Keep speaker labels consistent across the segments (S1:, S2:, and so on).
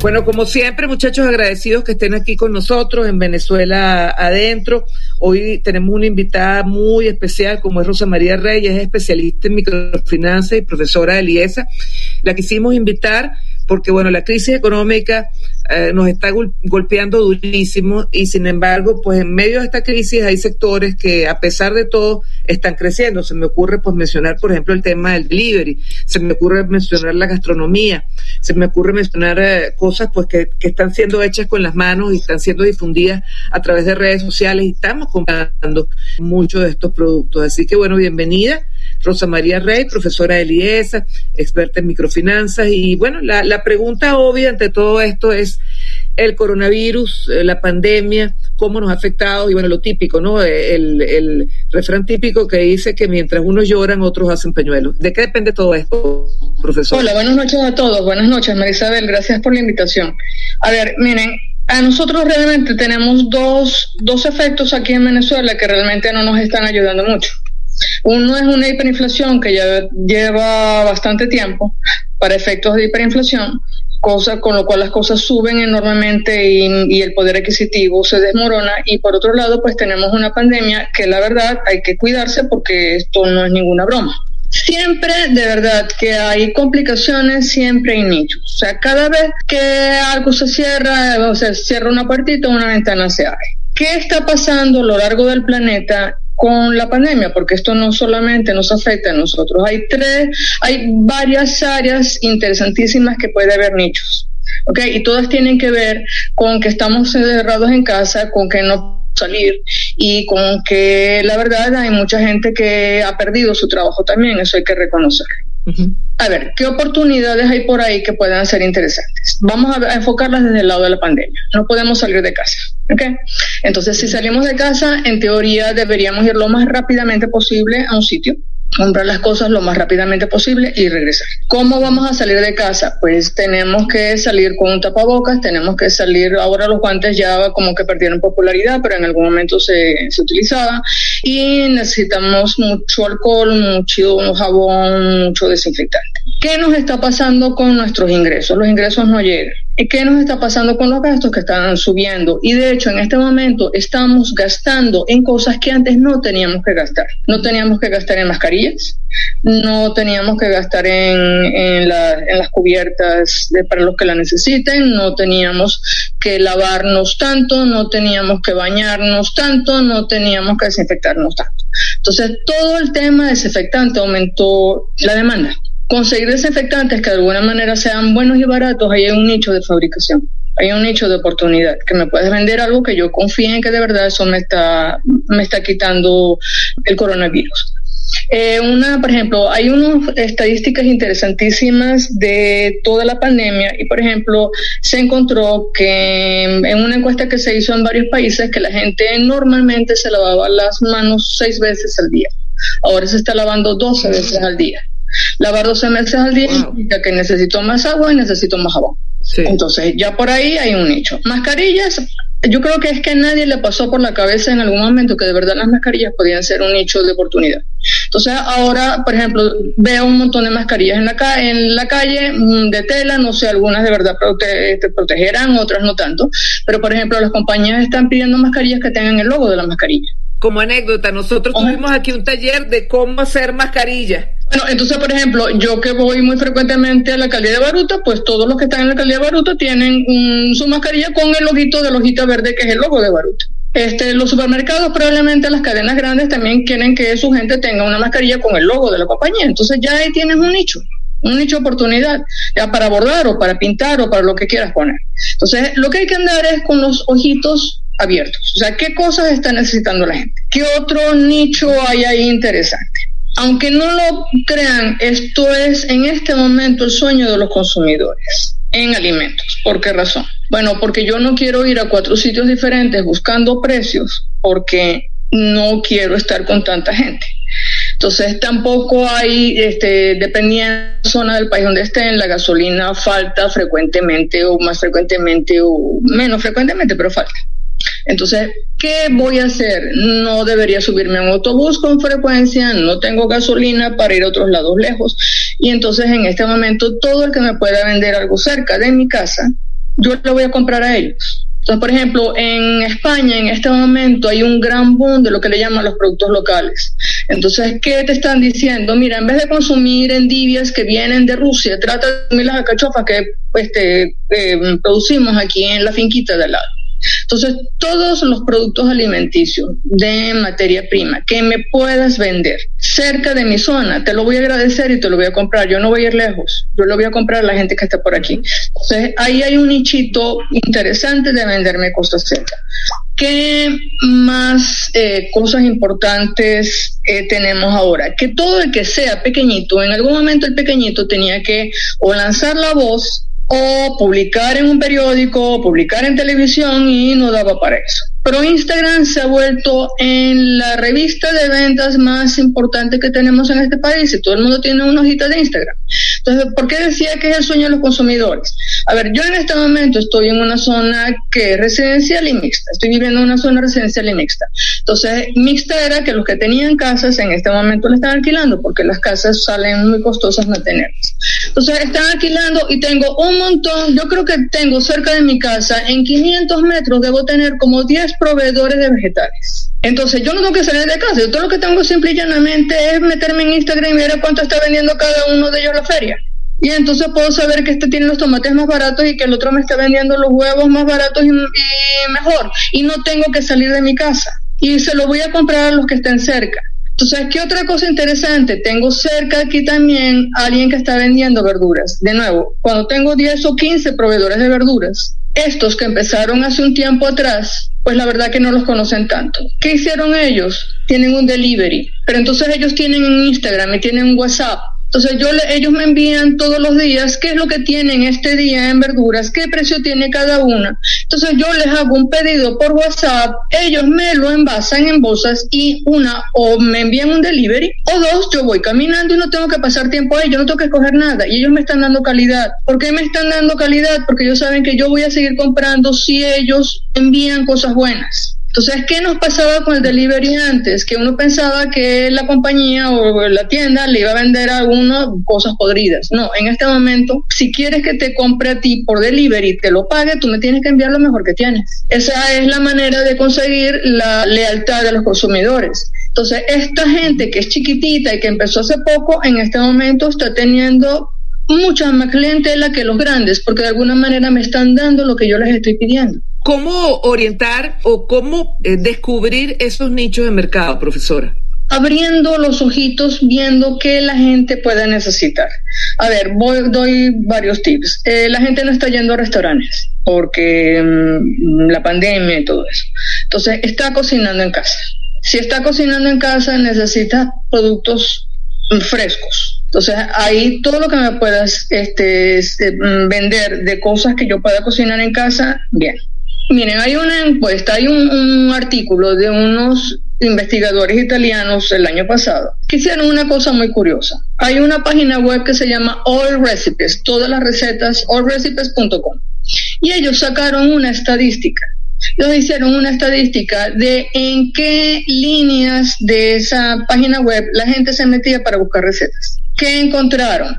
S1: Bueno, como siempre, muchachos, agradecidos que estén aquí con nosotros en Venezuela adentro. Hoy tenemos una invitada muy especial, como es Rosa María Reyes, es especialista en microfinanzas y profesora de IESA. La quisimos invitar porque, bueno, la crisis económica eh, nos está golpeando durísimo y sin embargo, pues en medio de esta crisis hay sectores que a pesar de todo están creciendo. Se me ocurre pues mencionar, por ejemplo, el tema del delivery, se me ocurre mencionar la gastronomía, se me ocurre mencionar eh, cosas pues que, que, están siendo hechas con las manos y están siendo difundidas a través de redes sociales y estamos comprando muchos de estos productos. Así que bueno, bienvenida. Rosa María Rey, profesora de IESA, experta en microfinanzas. Y bueno, la, la pregunta obvia ante todo esto es el coronavirus, eh, la pandemia, cómo nos ha afectado, y bueno, lo típico, ¿no? El, el refrán típico que dice que mientras unos lloran, otros hacen pañuelos. ¿De qué depende todo esto, profesor?
S2: Hola, buenas noches a todos. Buenas noches, Marisabel. Gracias por la invitación. A ver, miren, a nosotros realmente tenemos dos, dos efectos aquí en Venezuela que realmente no nos están ayudando mucho. Uno es una hiperinflación que ya lleva bastante tiempo para efectos de hiperinflación, cosa con lo cual las cosas suben enormemente y, el poder adquisitivo se desmorona. Y por otro lado, pues tenemos una pandemia que la verdad hay que cuidarse porque esto no es ninguna broma. Siempre, de verdad, que hay complicaciones, siempre hay nichos. O sea, cada vez que algo se cierra, o sea, cierra una puertita, una ventana se abre. ¿Qué está pasando a lo largo del planeta con la pandemia, porque esto no solamente nos afecta a nosotros. Hay tres, hay varias áreas interesantísimas que puede haber nichos. ¿ok? Y todas tienen que ver con que estamos cerrados en casa, con que no salir y con que la verdad hay mucha gente que ha perdido su trabajo también, eso hay que reconocerlo. A ver, ¿qué oportunidades hay por ahí que puedan ser interesantes? Vamos a, enfocarlas desde el lado de la pandemia. No podemos salir de casa. ¿okay? Entonces, si salimos de casa, en teoría deberíamos ir lo más rápidamente posible a un sitio comprar las cosas lo más rápidamente posible y regresar. ¿Cómo vamos a salir de casa? Pues tenemos que salir con un tapabocas, tenemos que salir, ahora los guantes ya como que perdieron popularidad, pero en algún momento se, se utilizaba y necesitamos mucho alcohol, mucho jabón, mucho desinfectante. ¿Qué nos está pasando con nuestros ingresos? Los ingresos no llegan. ¿Y qué nos está pasando con los gastos que están subiendo? Y de hecho, en este momento estamos gastando en cosas que antes no teníamos que gastar. No teníamos que gastar en mascarillas, no teníamos que gastar en, en, la, en las cubiertas para los que la necesiten, no teníamos que lavarnos tanto, no teníamos que bañarnos tanto, no teníamos que desinfectarnos tanto. Entonces, todo el tema desinfectante aumentó la demanda conseguir desinfectantes que de alguna manera sean buenos y baratos, ahí hay un nicho de fabricación, hay un nicho de oportunidad, que me puedes vender algo que yo confíe en que de verdad eso me está, me está quitando el coronavirus. Eh, una, por ejemplo, hay unas estadísticas interesantísimas de toda la pandemia y, por ejemplo, se encontró que en una encuesta que se hizo en varios países que la gente normalmente se lavaba las manos seis veces al día. Ahora se está lavando 12 veces al día. Lavar 12 veces al día significa que necesito más agua y necesito más jabón. Sí. Entonces, ya por ahí hay un nicho. Mascarillas, yo creo que es que a nadie le pasó por la cabeza en algún momento que de verdad las mascarillas podían ser un nicho de oportunidad. Entonces, ahora, por ejemplo, veo un montón de mascarillas en la, ca en la calle de tela, no sé, algunas de verdad prote te protegerán, otras no tanto, pero por ejemplo, las compañías están pidiendo mascarillas que tengan el logo de la mascarilla.
S1: Como anécdota, nosotros tuvimos aquí un taller de cómo hacer mascarillas.
S2: Bueno, entonces, por ejemplo, yo que voy muy frecuentemente a la alcaldía de Baruta, pues todos los que están en la alcaldía de Baruta tienen su mascarilla con el loguito de la hojita verde, que es el logo de Baruta. Este, los supermercados, probablemente las cadenas grandes también quieren que su gente tenga una mascarilla con el logo de la compañía. Entonces ya ahí tienes un nicho, un nicho de oportunidad, ya para bordar o para pintar o para lo que quieras poner. Entonces, lo que hay que andar es con los ojitos abiertos. O sea, ¿qué cosas está necesitando la gente? ¿Qué otro nicho hay ahí interesante? Aunque no lo crean, esto es en este momento el sueño de los consumidores. en alimentos. ¿Por qué razón? Bueno, porque yo no quiero ir a cuatro sitios diferentes buscando precios porque no quiero estar con tanta gente. Entonces tampoco hay, este, dependiendo de la zona del país donde estén, la gasolina falta frecuentemente o más frecuentemente o menos frecuentemente, pero falta. Entonces, ¿qué voy a hacer? No debería subirme a un autobús con frecuencia, no tengo gasolina para ir a otros lados lejos. Y entonces en este momento todo el que me pueda vender algo cerca de mi casa, yo lo voy a comprar a ellos. Entonces, por ejemplo, en España en este momento hay un gran boom de lo que le llaman los productos locales. Entonces, ¿qué te están diciendo? Mira, en vez de consumir endivias que vienen de Rusia, trata de consumir las alcachofas que este, eh, producimos aquí en la finquita de al lado. Entonces, todos los productos alimenticios de materia prima que me puedas vender cerca de mi zona, te lo voy a agradecer y te lo voy a comprar. Yo no voy a ir lejos, yo lo voy a comprar a la gente que está por aquí. Entonces, ahí hay un nichito interesante de venderme cosas cerca. ¿Qué más eh, cosas importantes eh, tenemos ahora? Que todo el que sea pequeñito, en algún momento el pequeñito tenía que o lanzar la voz o publicar en un periódico, o publicar en televisión y no daba para eso. Pero Instagram se ha vuelto en la revista de ventas más importante que tenemos en este país y todo el mundo tiene una hojita de Instagram. Entonces, ¿por qué decía que es el sueño de los consumidores? A ver, yo en este momento estoy en una zona que es residencial y mixta. Estoy viviendo en una zona residencial y mixta. Entonces, mixta era que los que tenían casas en este momento le están alquilando porque las casas salen muy costosas mantenerlas. Entonces, están alquilando y tengo un montón, yo creo que tengo cerca de mi casa, en 500 metros debo tener como 10 proveedores de vegetales. Entonces yo no tengo que salir de casa, yo todo lo que tengo simple y llanamente es meterme en Instagram y ver cuánto está vendiendo cada uno de ellos la feria. Y entonces puedo saber que este tiene los tomates más baratos y que el otro me está vendiendo los huevos más baratos y, mejor. Y no tengo que salir de mi casa. Y se lo voy a comprar a los que estén cerca. Entonces, ¿qué otra cosa interesante? Tengo cerca aquí también alguien que está vendiendo verduras. De nuevo, cuando tengo 10 o 15 proveedores de verduras, estos que empezaron hace un tiempo atrás, pues la verdad que no los conocen tanto. ¿Qué hicieron ellos? Tienen un delivery, pero entonces ellos tienen un Instagram y tienen un WhatsApp entonces yo ellos me envían todos los días qué es lo que tienen este día en verduras, qué precio tiene cada una. Entonces yo les hago un pedido por WhatsApp, ellos me lo envasan en bolsas y una o me envían un delivery o dos yo voy caminando y no tengo que pasar tiempo ahí, yo no tengo que coger nada y ellos me están dando calidad. ¿Por qué me están dando calidad? Porque ellos saben que yo voy a seguir comprando si ellos envían cosas buenas. Entonces, ¿qué nos pasaba con el delivery antes? Que uno pensaba que la compañía o la tienda le iba a vender a uno cosas podridas. No, en este momento, si quieres que te compre a ti por delivery, te lo pague, tú me tienes que enviar lo mejor que tienes. Esa es la manera de conseguir la lealtad de los consumidores. Entonces, esta gente que es chiquitita y que empezó hace poco, en este momento está teniendo mucha más clientela que los grandes, porque de alguna manera me están dando lo que yo les estoy pidiendo.
S1: ¿Cómo orientar o cómo eh, descubrir esos nichos de mercado, profesora?
S2: abriendo los ojitos, viendo qué la gente puede necesitar. A ver, voy, doy varios tips. Eh, la gente no está yendo a restaurantes porque mm, la pandemia y todo eso. Entonces, está cocinando en casa. Si está cocinando en casa, necesita productos frescos. Entonces, ahí todo lo que me puedas este, este, mm, vender de cosas que yo pueda cocinar en casa, bien. Miren, hay una encuesta, hay un, artículo de unos investigadores italianos el año pasado que hicieron una cosa muy curiosa. Hay una página web que se llama All Recipes, todas las recetas, allrecipes.com. Y ellos sacaron una estadística. Ellos hicieron una estadística de en qué líneas de esa página web la gente se metía para buscar recetas. ¿Qué encontraron?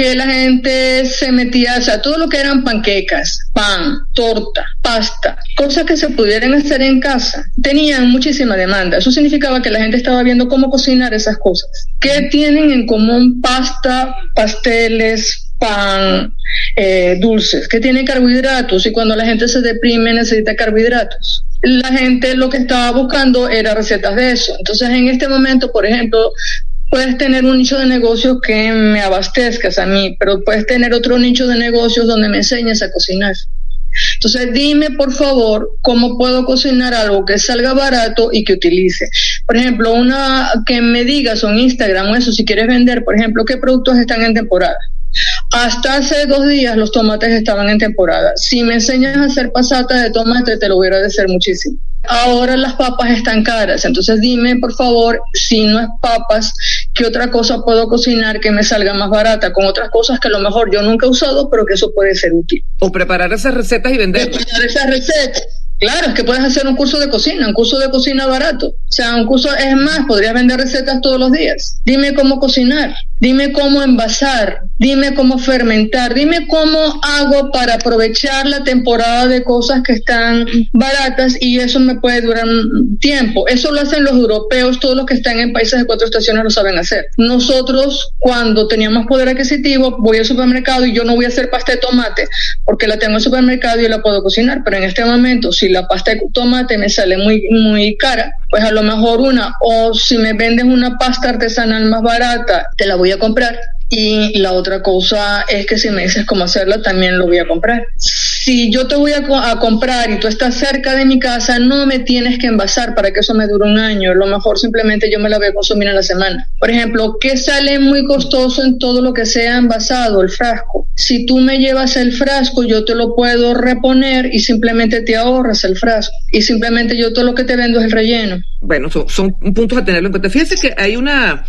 S2: Que la gente se metía, o sea, todo lo que eran panquecas, pan, torta, pasta, cosas que se pudieran hacer en casa, tenían muchísima demanda. Eso significaba que la gente estaba viendo cómo cocinar esas cosas. ¿Qué tienen en común pasta, pasteles, pan, eh, dulces? ¿Qué tienen carbohidratos? Y cuando la gente se deprime necesita carbohidratos la gente lo que estaba buscando era recetas de eso. Entonces, en este momento, por ejemplo, puedes tener un nicho de negocios que me abastezcas a mí, pero puedes tener otro nicho de negocios donde me enseñes a cocinar. Entonces, dime por favor cómo puedo cocinar algo que salga barato y que utilice. Por ejemplo, una que me digas en Instagram o eso, si quieres vender, por ejemplo, qué productos están en temporada. Hasta hace dos días los tomates estaban en temporada. Si me enseñas a hacer pasata de tomate, te lo voy a agradecer muchísimo. Ahora las papas están caras, entonces dime por favor, si no es papas, ¿qué otra cosa puedo cocinar que me salga más barata? Con otras cosas que a lo mejor yo nunca he usado, pero que eso puede ser útil.
S1: O preparar esas recetas y venderlas.
S2: Preparar esas recetas. Claro, es que puedes hacer un curso de cocina, un curso de cocina barato. O sea, un curso, es más, podrías vender recetas todos los días. Dime cómo cocinar, dime cómo envasar, dime cómo fermentar, dime cómo hago para aprovechar la temporada de cosas que están baratas y eso me puede durar tiempo. Eso lo hacen los europeos, todos los que están en países de cuatro estaciones lo saben hacer. Nosotros, cuando teníamos poder adquisitivo, voy al supermercado y yo no voy a hacer pasta de tomate porque la tengo en el supermercado y la puedo cocinar, pero en este momento, si la pasta de tomate me sale muy, muy cara, pues a lo mejor una, o si me vendes una pasta artesanal más barata, te la voy a comprar. Y la otra cosa es que si me dices cómo hacerla, también lo voy a comprar si yo te voy a, comprar y tú estás cerca de mi casa, no me tienes que envasar para que eso me dure un año. Lo mejor simplemente yo me la voy a consumir en la semana. Por ejemplo, ¿qué sale muy costoso en todo lo que sea envasado? El frasco. Si tú me llevas el frasco, yo te lo puedo reponer y simplemente te ahorras el frasco. Y simplemente yo todo lo que te vendo es el relleno.
S1: Bueno, son, son puntos a tenerlo en cuenta. Fíjense que hay una,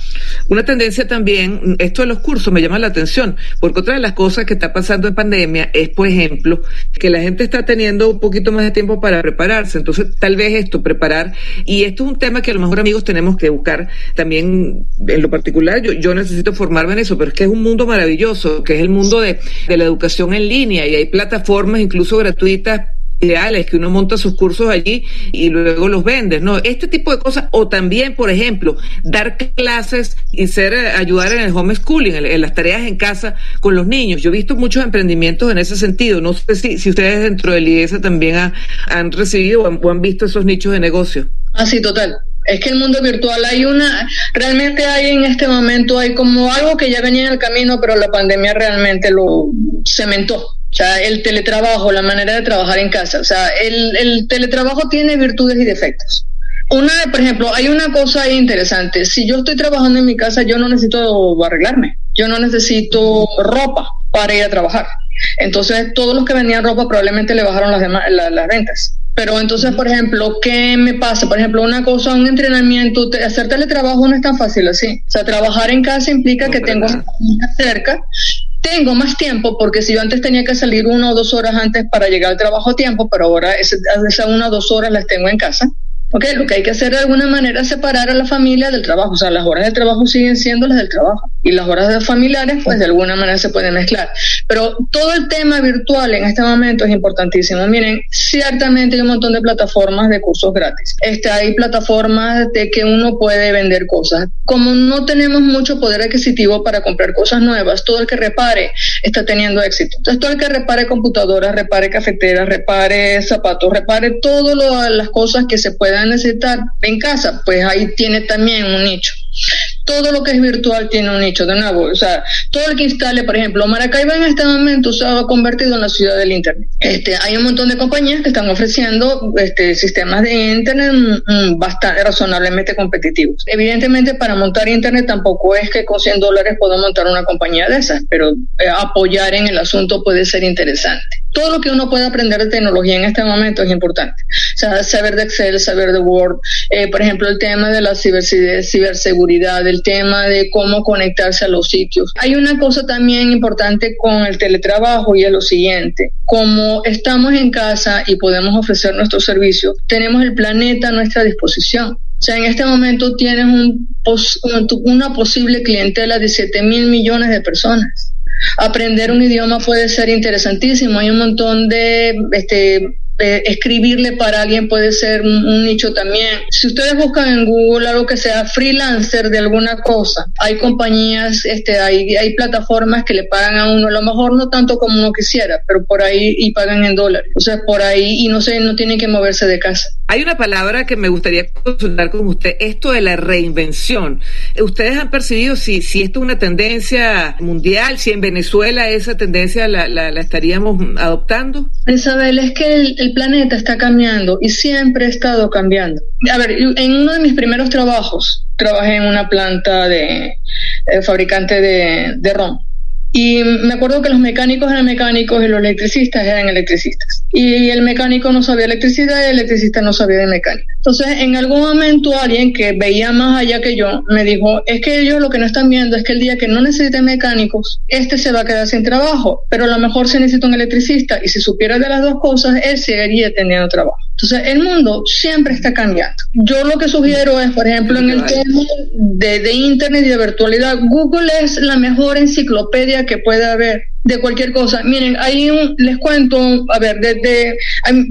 S1: una tendencia también, esto de los cursos me llama la atención, porque otra de las cosas que está pasando en pandemia es, por ejemplo, que la gente está teniendo un poquito más de tiempo para prepararse. Entonces, tal vez esto, preparar, y esto es un tema que a lo mejor amigos tenemos que buscar también en lo particular. Yo, yo necesito formarme en eso, pero es que es un mundo maravilloso, que es el mundo de, de la educación en línea y hay plataformas incluso gratuitas ideales, que uno monta sus cursos allí y luego los vendes, ¿no? Este tipo de cosas, o también, por ejemplo, dar clases y ser, eh, ayudar en el homeschooling, en, en las tareas en casa con los niños. Yo he visto muchos emprendimientos en ese sentido. No sé si, si ustedes dentro del IESA también han recibido o han, visto esos nichos de negocio.
S2: Ah, sí, total. Es que el mundo virtual hay una, realmente hay en este momento, hay como algo que ya venía en el camino, pero la pandemia realmente lo cementó. O sea, el teletrabajo, la manera de trabajar en casa. O sea, el, el teletrabajo tiene virtudes y defectos. Una, por ejemplo, hay una cosa interesante. Si yo estoy trabajando en mi casa, yo no necesito arreglarme. Yo no necesito ropa para ir a trabajar. Entonces, todos los que vendían ropa probablemente le bajaron las, las ventas. Pero entonces, por ejemplo, ¿qué me pasa? Por ejemplo, una cosa, un entrenamiento, hacer teletrabajo no es tan fácil así. O sea, trabajar en casa implica que tengo cerca tengo más tiempo porque si yo antes tenía que salir una o dos horas antes para llegar al trabajo a tiempo, pero ahora esas una o dos horas las tengo en casa. Ok, lo que hay que hacer de alguna manera es separar a la familia del trabajo. O sea, las horas de trabajo siguen siendo las del trabajo. Y las horas de familiares, pues de alguna manera se pueden mezclar. Pero todo el tema virtual en este momento es importantísimo. Miren, ciertamente hay un montón de plataformas de cursos gratis. Este, hay plataformas de que uno puede vender cosas. Como no tenemos mucho poder adquisitivo para comprar cosas nuevas, todo el que repare está teniendo éxito. Entonces, todo el que repare computadoras, repare cafeteras, repare zapatos, repare todas las cosas que se puedan necesitar en casa, pues ahí tiene también un nicho todo lo que es virtual tiene un nicho de nuevo. O sea, todo el que instale, por ejemplo, Maracaibo en este momento se ha convertido en la ciudad del Internet. Este, hay un montón de compañías que están ofreciendo este, sistemas de Internet mm, bastante razonablemente competitivos. Evidentemente, para montar Internet tampoco es que con 100 dólares puedo montar una compañía de esas, pero eh, apoyar en el asunto puede ser interesante. Todo lo que uno puede aprender de tecnología en este momento es importante. O sea, saber de Excel, saber de Word, eh, por ejemplo, el tema de la ciberseguridad, el tema de cómo conectarse a los sitios. Hay una cosa también importante con el teletrabajo y es lo siguiente. Como estamos en casa y podemos ofrecer nuestros servicios, tenemos el planeta a nuestra disposición. O sea, en este momento tienes un una posible clientela de 7 mil millones de personas. Aprender un idioma puede ser interesantísimo. Hay un montón de este, escribirle para alguien puede ser un, nicho también. Si ustedes buscan en Google algo que sea freelancer de alguna cosa, hay compañías, este, hay, hay plataformas que le pagan a uno, a lo mejor no tanto como uno quisiera, pero por ahí y pagan en dólares. O sea, por ahí y no sé, no tienen que moverse de casa.
S1: Hay una palabra que me gustaría consultar con usted, esto de la reinvención. ¿Ustedes han percibido si, si esto es una tendencia mundial, si en Venezuela esa tendencia la, la, estaríamos adoptando?
S2: Isabel, es que el planeta está cambiando y siempre ha estado cambiando. A ver, en uno de mis primeros trabajos, trabajé en una planta de eh, fabricante de, ron. Y me acuerdo que los mecánicos eran mecánicos y los electricistas eran electricistas. Y el mecánico no sabía electricidad y el electricista no sabía de mecánica. Entonces, en algún momento alguien que veía más allá que yo me dijo, es que ellos lo que no están viendo es que el día que no necesiten mecánicos, este se va a quedar sin trabajo, pero a lo mejor se necesita un electricista y si supiera de las dos cosas, él seguiría teniendo trabajo. Entonces, el mundo siempre está cambiando. Yo lo que sugiero es, por ejemplo, en el tema de, de Internet y de virtualidad, Google es la mejor enciclopedia que puede haber de cualquier cosa. Miren, ahí un, les cuento, a ver, desde,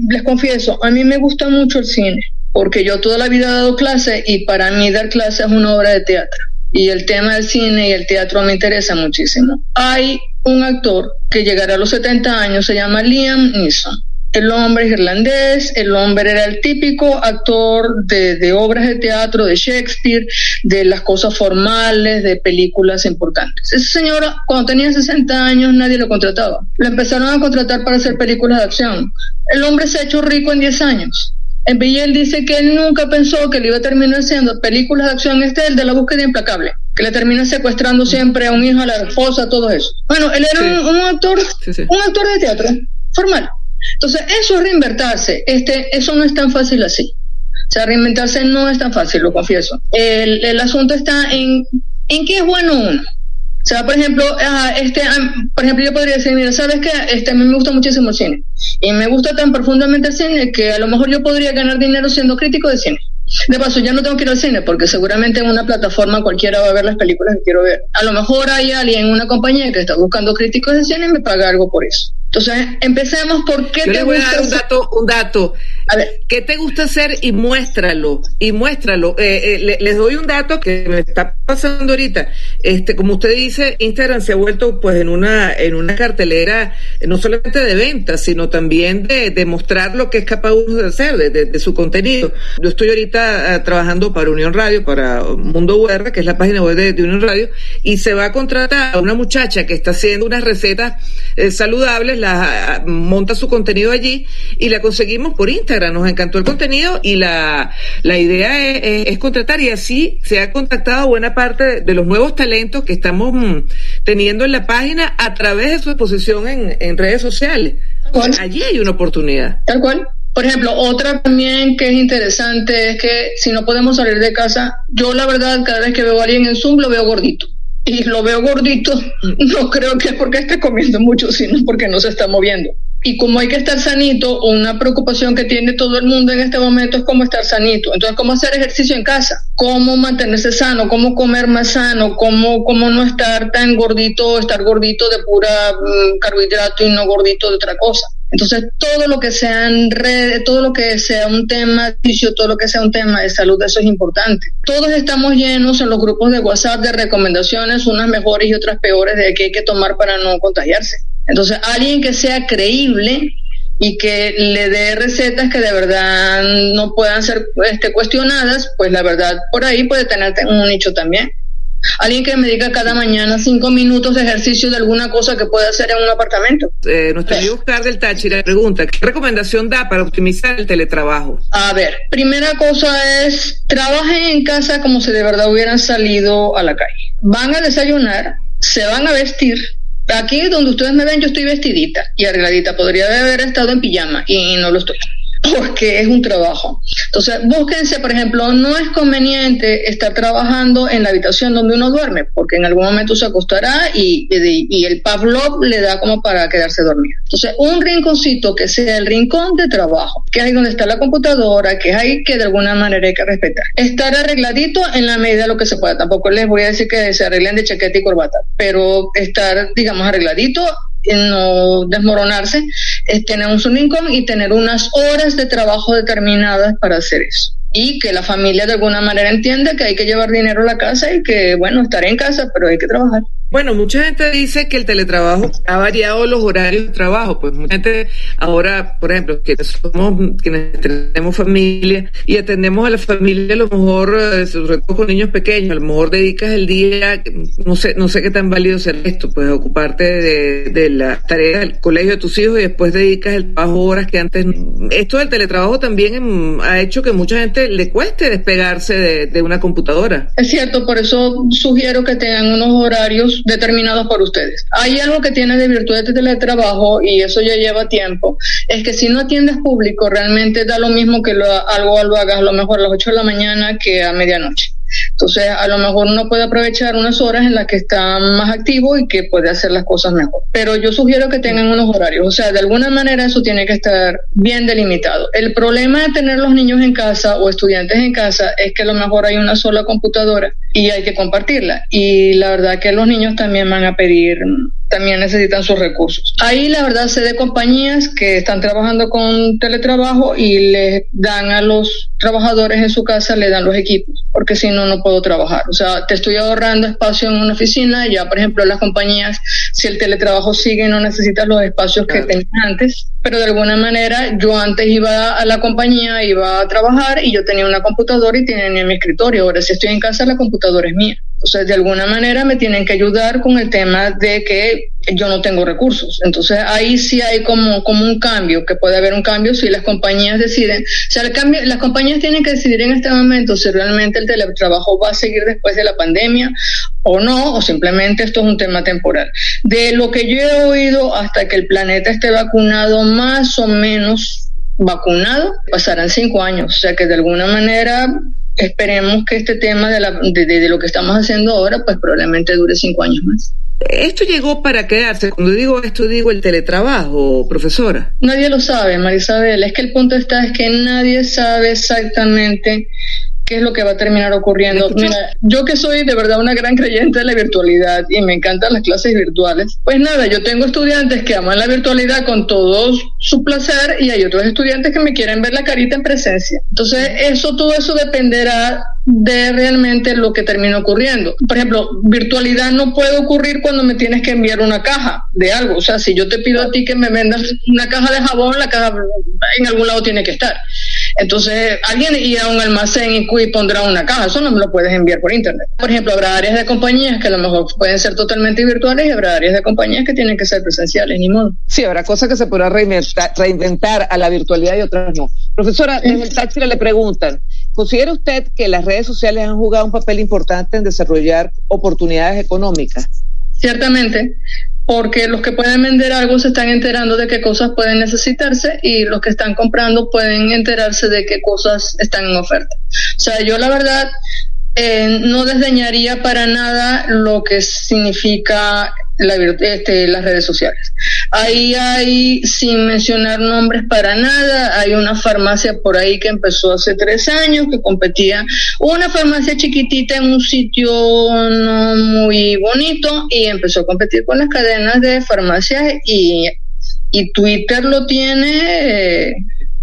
S2: les confieso, a mí me gusta mucho el cine, porque yo toda la vida he dado clases y para mí dar clases es una obra de teatro. Y el tema del cine y el teatro me interesa muchísimo. Hay un actor que llegará a los 70 años, se llama Liam Neeson el hombre es irlandés, el hombre era el típico actor de, de, obras de teatro de Shakespeare, de las cosas formales, de películas importantes. Ese señor, cuando tenía 60 años, nadie lo contrataba. Lo empezaron a contratar para hacer películas de acción. El hombre se ha hecho rico en 10 años. En Biel dice que él nunca pensó que le iba a terminar haciendo películas de acción. Este es el de la búsqueda implacable, que le termina secuestrando siempre a un hijo, a la esposa, todo eso. Bueno, él era sí. un, un, actor, sí, sí. un actor de teatro formal. Entonces, eso es reinvertirse. Este, eso no es tan fácil así. O sea, reinventarse no es tan fácil, lo confieso. El, asunto está en, en qué es bueno uno. O sea, por ejemplo, este, por ejemplo, yo podría decir, mira, sabes que este, a mí me gusta muchísimo el cine. Y me gusta tan profundamente el cine que a lo mejor yo podría ganar dinero siendo crítico de cine. De paso, ya no tengo que ir al cine porque seguramente en una plataforma cualquiera va a ver las películas que quiero ver. A lo mejor hay alguien en una compañía que está buscando críticos de cine y me paga algo por eso. Entonces, empecemos por qué
S1: Yo
S2: te
S1: voy
S2: gusta
S1: a dar un dato, un dato.
S2: A ver.
S1: ¿Qué te gusta hacer? Y muéstralo, y muéstralo. Eh, eh, le, les doy un dato que me está pasando ahorita. Este, como usted dice, Instagram se ha vuelto pues en una, en una cartelera no solamente de ventas, sino también de, de mostrar lo que es capaz de hacer, de, de, de su contenido. Yo estoy ahorita uh, trabajando para Unión Radio, para Mundo UR, que es la página web de, de Unión Radio, y se va a contratar a una muchacha que está haciendo unas recetas eh, saludables, la monta su contenido allí y la conseguimos por Instagram. Nos encantó el contenido y la, la idea es, es, es contratar y así se ha contactado buena parte de, de los nuevos talentos que estamos mm, teniendo en la página a través de su exposición en, en redes sociales. Allí hay una oportunidad.
S2: Tal cual. Por ejemplo, otra también que es interesante es que si no podemos salir de casa, yo la verdad cada vez que veo a alguien en Zoom lo veo gordito. Y lo veo gordito, no creo que es porque esté comiendo mucho, sino porque no se está moviendo. Y como hay que estar sanito, una preocupación que tiene todo el mundo en este momento es cómo estar sanito. Entonces, cómo hacer ejercicio en casa, cómo mantenerse sano, cómo comer más sano, cómo, cómo no estar tan gordito, estar gordito de pura um, carbohidrato y no gordito de otra cosa. Entonces, todo lo que sean redes, todo lo que sea un tema de todo lo que sea un tema de salud, eso es importante. Todos estamos llenos en los grupos de WhatsApp de recomendaciones, unas mejores y otras peores, de qué hay que tomar para no contagiarse. Entonces, alguien que sea creíble y que le dé recetas que de verdad no puedan ser este, cuestionadas, pues la verdad por ahí puede tener un nicho también. Alguien que me diga cada mañana cinco minutos de ejercicio de alguna cosa que pueda hacer en un apartamento.
S1: Eh, nuestro amigo Oscar del Táchira pregunta, ¿qué recomendación da para optimizar el teletrabajo?
S2: A ver, primera cosa es, trabajen en casa como si de verdad hubieran salido a la calle. Van a desayunar, se van a vestir, Aquí donde ustedes me ven yo estoy vestidita y arregladita. Podría haber estado en pijama y no lo estoy porque es un trabajo. Entonces, búsquense, por ejemplo, no es conveniente estar trabajando en la habitación donde uno duerme, porque en algún momento se acostará y, y, y el Pavlov le da como para quedarse dormido. Entonces, un rinconcito que sea el rincón de trabajo, que es ahí donde está la computadora, que es ahí que de alguna manera hay que respetar. Estar arregladito en la medida de lo que se pueda. Tampoco les voy a decir que se arreglen de chaqueta y corbata, pero estar, digamos, arregladito no desmoronarse, es tener un Sunicom y tener unas horas de trabajo determinadas para hacer eso. Y que la familia de alguna manera entienda que hay que llevar dinero a la casa y que, bueno, estaré en casa, pero hay que trabajar.
S1: Bueno, mucha gente dice que el teletrabajo ha variado los horarios de trabajo, pues mucha gente ahora, por ejemplo, quienes somos, quienes tenemos familia y atendemos a la familia, a lo mejor, eh, sobre todo con niños pequeños, a lo mejor dedicas el día, no sé, no sé qué tan válido será esto, pues ocuparte de, de la tarea del colegio de tus hijos y después dedicas el trabajo horas que antes. Esto del teletrabajo también ha hecho que mucha gente le cueste despegarse de, de una computadora.
S2: Es cierto, por eso sugiero que tengan unos horarios determinados por ustedes. Hay algo que tiene de virtud de teletrabajo y eso ya lleva tiempo, es que si no atiendes público realmente da lo mismo que lo, algo lo hagas a lo mejor a las 8 de la mañana que a medianoche. Entonces, a lo mejor uno puede aprovechar unas horas en las que está más activo y que puede hacer las cosas mejor. Pero yo sugiero que tengan unos horarios. O sea, de alguna manera eso tiene que estar bien delimitado. El problema de tener los niños en casa o estudiantes en casa es que a lo mejor hay una sola computadora y hay que compartirla. Y la verdad que los niños también van a pedir también necesitan sus recursos. Ahí la verdad sé de compañías que están trabajando con teletrabajo y les dan a los trabajadores en su casa, le dan los equipos, porque si no, no puedo trabajar. O sea, te estoy ahorrando espacio en una oficina, ya por ejemplo las compañías, si el teletrabajo sigue, no necesitas los espacios que tenías antes, pero de alguna manera yo antes iba a la compañía, iba a trabajar y yo tenía una computadora y tenía mi escritorio. Ahora si estoy en casa, la computadora es mía. Entonces, de alguna manera me tienen que ayudar con el tema de que yo no tengo recursos. Entonces, ahí sí hay como, como un cambio, que puede haber un cambio si las compañías deciden. O sea, el cambio, las compañías tienen que decidir en este momento si realmente el teletrabajo va a seguir después de la pandemia o no, o simplemente esto es un tema temporal. De lo que yo he oído hasta que el planeta esté vacunado más o menos vacunado, pasarán cinco años. O sea que de alguna manera esperemos que este tema de, la, de, lo que estamos haciendo ahora, pues probablemente dure cinco años más.
S1: Esto llegó para quedarse. Cuando digo esto, digo el teletrabajo, profesora.
S2: Nadie lo sabe, Marisabel. Es que el punto está es que nadie sabe exactamente qué es lo que va a terminar ocurriendo. Mira, yo que soy de verdad una gran creyente de la virtualidad y me encantan las clases virtuales, pues nada, yo tengo estudiantes que aman la virtualidad con todo su placer y hay otros estudiantes que me quieren ver la carita en presencia. Entonces, eso, todo eso dependerá de realmente lo que termina ocurriendo. Por ejemplo, virtualidad no puede ocurrir cuando me tienes que enviar una caja de algo. O sea, si yo te pido a ti que me vendas una caja de jabón, la caja en algún lado tiene que estar. Entonces, alguien irá a un almacén y pondrá una caja, eso no me lo puedes enviar por internet. Por ejemplo, habrá áreas de compañías que a lo mejor pueden ser totalmente virtuales y habrá áreas de compañías que tienen que ser presenciales, ni modo.
S1: Sí, habrá cosas que se podrán reinventar, reinventar a la virtualidad y otras no. Profesora, desde el le preguntan, ¿considera usted que las redes sociales han jugado un papel importante en desarrollar oportunidades económicas?
S2: Ciertamente, porque los que pueden vender algo se están enterando de qué cosas pueden necesitarse y los que están comprando pueden enterarse de qué cosas están en oferta. O sea, yo la verdad eh, no desdeñaría para nada lo que significa la, este, las redes sociales. Ahí hay, sin mencionar nombres para nada, hay una farmacia por ahí que empezó hace tres años, que competía, una farmacia chiquitita en un sitio no muy bonito y empezó a competir con las cadenas de farmacias y, y Twitter lo tiene... Eh,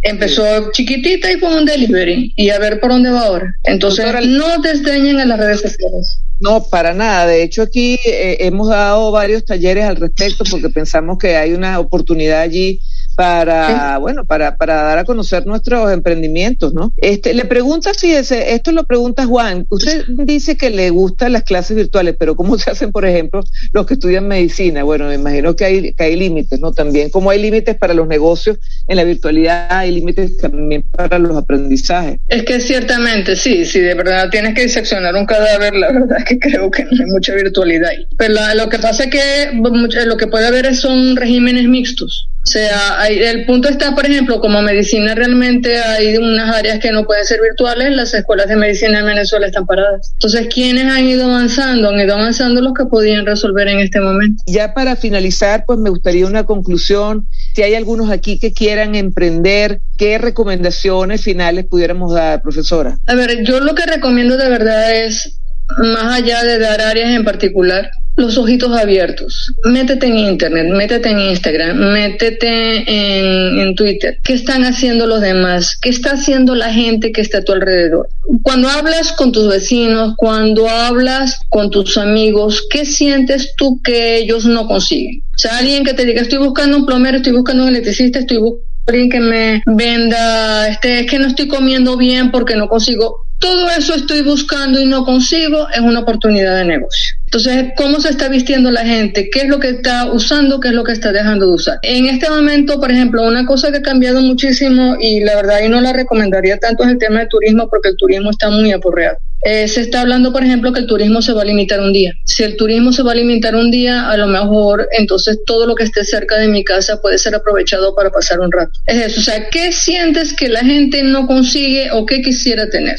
S2: empezó chiquitita y con un delivery y a ver por dónde va ahora. Entonces, no desdeñen en las redes sociales.
S1: No, para nada. De hecho, aquí eh, hemos dado varios talleres al respecto porque pensamos que hay una oportunidad allí para, bueno, para, para dar a conocer nuestros emprendimientos, ¿no? Este, le pregunta si ese, esto lo pregunta Juan, usted dice que le gustan las clases virtuales, pero ¿cómo se hacen, por ejemplo, los que estudian medicina? Bueno, me imagino que hay, que hay límites, ¿no? También, como hay límites para los negocios en la virtualidad, hay límites también para los aprendizajes.
S2: Es que ciertamente, sí, si de verdad tienes que diseccionar un cadáver, la verdad es que creo que no hay mucha virtualidad ahí. Pero lo que pasa es que lo que puede haber son regímenes mixtos. O sea, el punto está, por ejemplo, como medicina realmente hay unas áreas que no pueden ser virtuales, las escuelas de medicina en Venezuela están paradas. Entonces, ¿quiénes han ido avanzando? Han ido avanzando los que podían resolver en este momento.
S1: Ya para finalizar, pues me gustaría una conclusión. Si hay algunos aquí que quieran emprender, ¿qué recomendaciones finales pudiéramos dar, profesora?
S2: A ver, yo lo que recomiendo de verdad es más allá de dar áreas en particular, los ojitos abiertos. Métete en Internet, métete en Instagram, métete en, Twitter. ¿Qué están haciendo los demás? ¿Qué está haciendo la gente que está a tu alrededor? Cuando hablas con tus vecinos, cuando hablas con tus amigos, ¿qué sientes tú que ellos no consiguen? O sea, alguien que te diga, estoy buscando un plomero, estoy buscando un electricista, estoy buscando alguien que me venda, este, es que no estoy comiendo bien porque no consigo todo eso estoy buscando y no consigo, es una oportunidad de negocio. Entonces, ¿cómo se está vistiendo la gente? ¿Qué es lo que está usando? ¿Qué es lo que está dejando de usar? En este momento, por ejemplo, una cosa que ha cambiado muchísimo y la verdad yo no la recomendaría tanto es el tema del turismo porque el turismo está muy aporreado. Eh, se está hablando, por ejemplo, que el turismo se va a limitar un día. Si el turismo se va a limitar un día, a lo mejor entonces todo lo que esté cerca de mi casa puede ser aprovechado para pasar un rato. Es eso, o sea, ¿qué sientes que la gente no consigue o qué quisiera tener?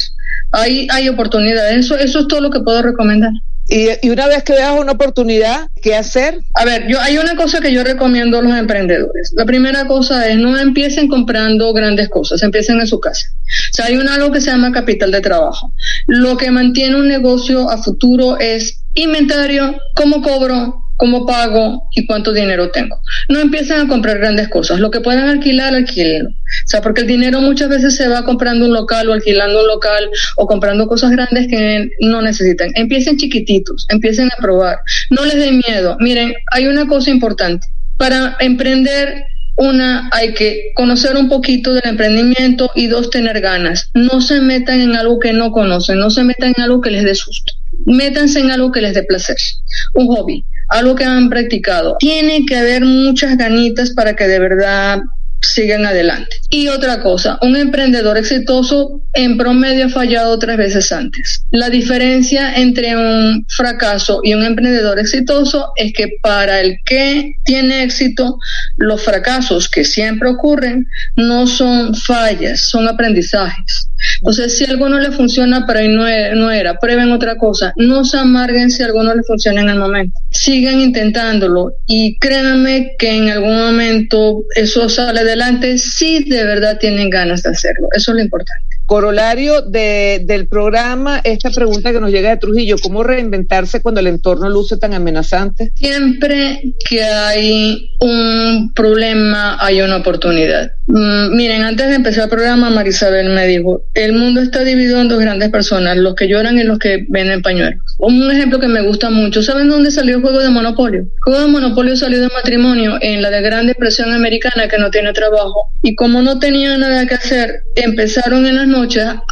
S2: Hay, hay oportunidades, eso, eso es todo lo que puedo recomendar.
S1: Y, una vez que veas una oportunidad, ¿qué hacer?
S2: A ver, yo hay una cosa que yo recomiendo a los emprendedores. La primera cosa es no empiecen comprando grandes cosas, empiecen en su casa. O sea, hay un algo que se llama capital de trabajo. Lo que mantiene un negocio a futuro es inventario, cómo cobro, cómo pago y cuánto dinero tengo. No empiecen a comprar grandes cosas. Lo que puedan alquilar, alquilen. O sea, porque el dinero muchas veces se va comprando un local o alquilando un local o comprando cosas grandes que no necesitan. Empiecen chiquititos, empiecen a probar. No les den miedo. Miren, hay una cosa importante. Para emprender una, hay que conocer un poquito del emprendimiento y dos, tener ganas. No se metan en algo que no conocen, no se metan en algo que les dé susto. Métanse en algo que les dé placer. Un hobby algo que han practicado. Tiene que haber muchas ganitas para que de verdad sigan adelante. Y otra cosa, un emprendedor exitoso en promedio ha fallado tres veces antes. La diferencia entre un fracaso y un emprendedor exitoso es que para el que tiene éxito, los fracasos que siempre ocurren no son fallas, son aprendizajes. Entonces, si algo no le funciona, para ahí no, e, no era, prueben otra cosa. No se amarguen si algo no le funciona en el momento. Sigan intentándolo y créanme que en algún momento eso sale adelante si de verdad tienen ganas de hacerlo. Eso es lo importante.
S1: Corolario de, del programa, esta pregunta que nos llega de Trujillo, ¿cómo reinventarse cuando el entorno luce tan amenazante?
S2: Siempre que hay un problema, hay una oportunidad. Mm, miren, antes de empezar el programa, Marisabel me dijo, el mundo está dividido en dos grandes personas, los que lloran y los que venden pañuelos. Un ejemplo que me gusta mucho, ¿saben dónde salió el juego de Monopolio? Juego de Monopolio salió de matrimonio en la de Gran Depresión Americana que no tiene trabajo y como no tenían nada que hacer, empezaron en las noches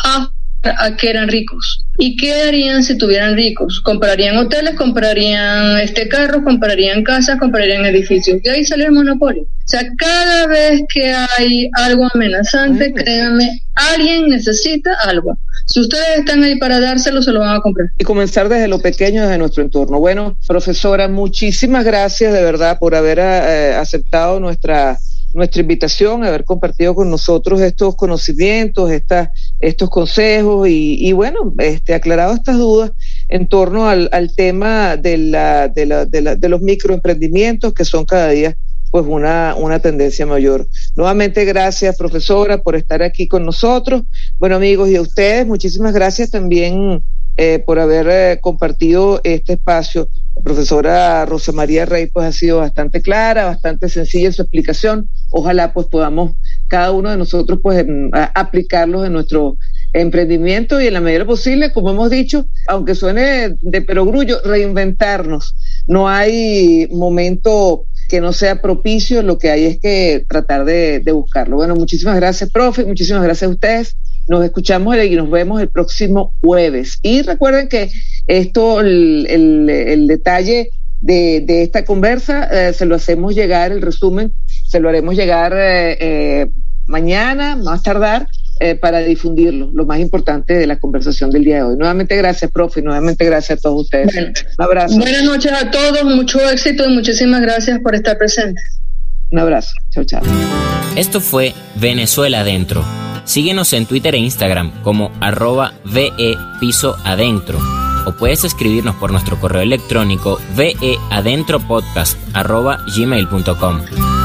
S2: a, a que eran ricos. ¿Y qué harían si tuvieran ricos? Comprarían hoteles, comprarían este carros, comprarían casas, comprarían edificios. Y ahí sale el monopolio. O sea, cada vez que hay algo amenazante, créanme, alguien necesita algo. Si ustedes están ahí para dárselo, se lo van a comprar.
S1: Y comenzar desde lo pequeño, desde nuestro entorno. Bueno, profesora, muchísimas gracias de verdad por haber eh, aceptado nuestra nuestra invitación, haber compartido con nosotros estos conocimientos, estas, estos consejos y, bueno, este, aclarado estas dudas en torno al, al tema de, la, de, la, de, la, de los microemprendimientos que son cada día pues una, una tendencia mayor. Nuevamente, gracias, profesora, por estar aquí con nosotros. Bueno, amigos, y a ustedes, muchísimas gracias también eh, por haber eh, compartido este espacio. La profesora Rosa María Rey pues ha sido bastante clara, bastante sencilla en su explicación. Ojalá pues podamos cada uno de nosotros pues aplicarlos en nuestro emprendimiento y en la medida posible, como hemos dicho, aunque suene de perogrullo, reinventarnos. No hay momento que no sea propicio, lo que hay es que tratar de, buscarlo. Bueno, muchísimas gracias, profe, muchísimas gracias a ustedes. Nos escuchamos y nos vemos el próximo jueves. Y recuerden que esto, el, el, detalle de, de, esta conversa, eh, se lo hacemos llegar, el resumen, se lo haremos llegar eh, eh, mañana, más tardar, para difundirlo, lo más importante de la conversación del día de hoy. Nuevamente gracias, profe, nuevamente gracias a todos ustedes. Un abrazo.
S2: Buenas noches a todos, mucho éxito y muchísimas gracias por estar presentes.
S1: Un abrazo, chao, chao.
S3: Esto fue Venezuela Adentro Síguenos en Twitter e Instagram como arroba VE Piso Adentro o puedes escribirnos por nuestro correo electrónico veadentropodcast arroba gmail.com.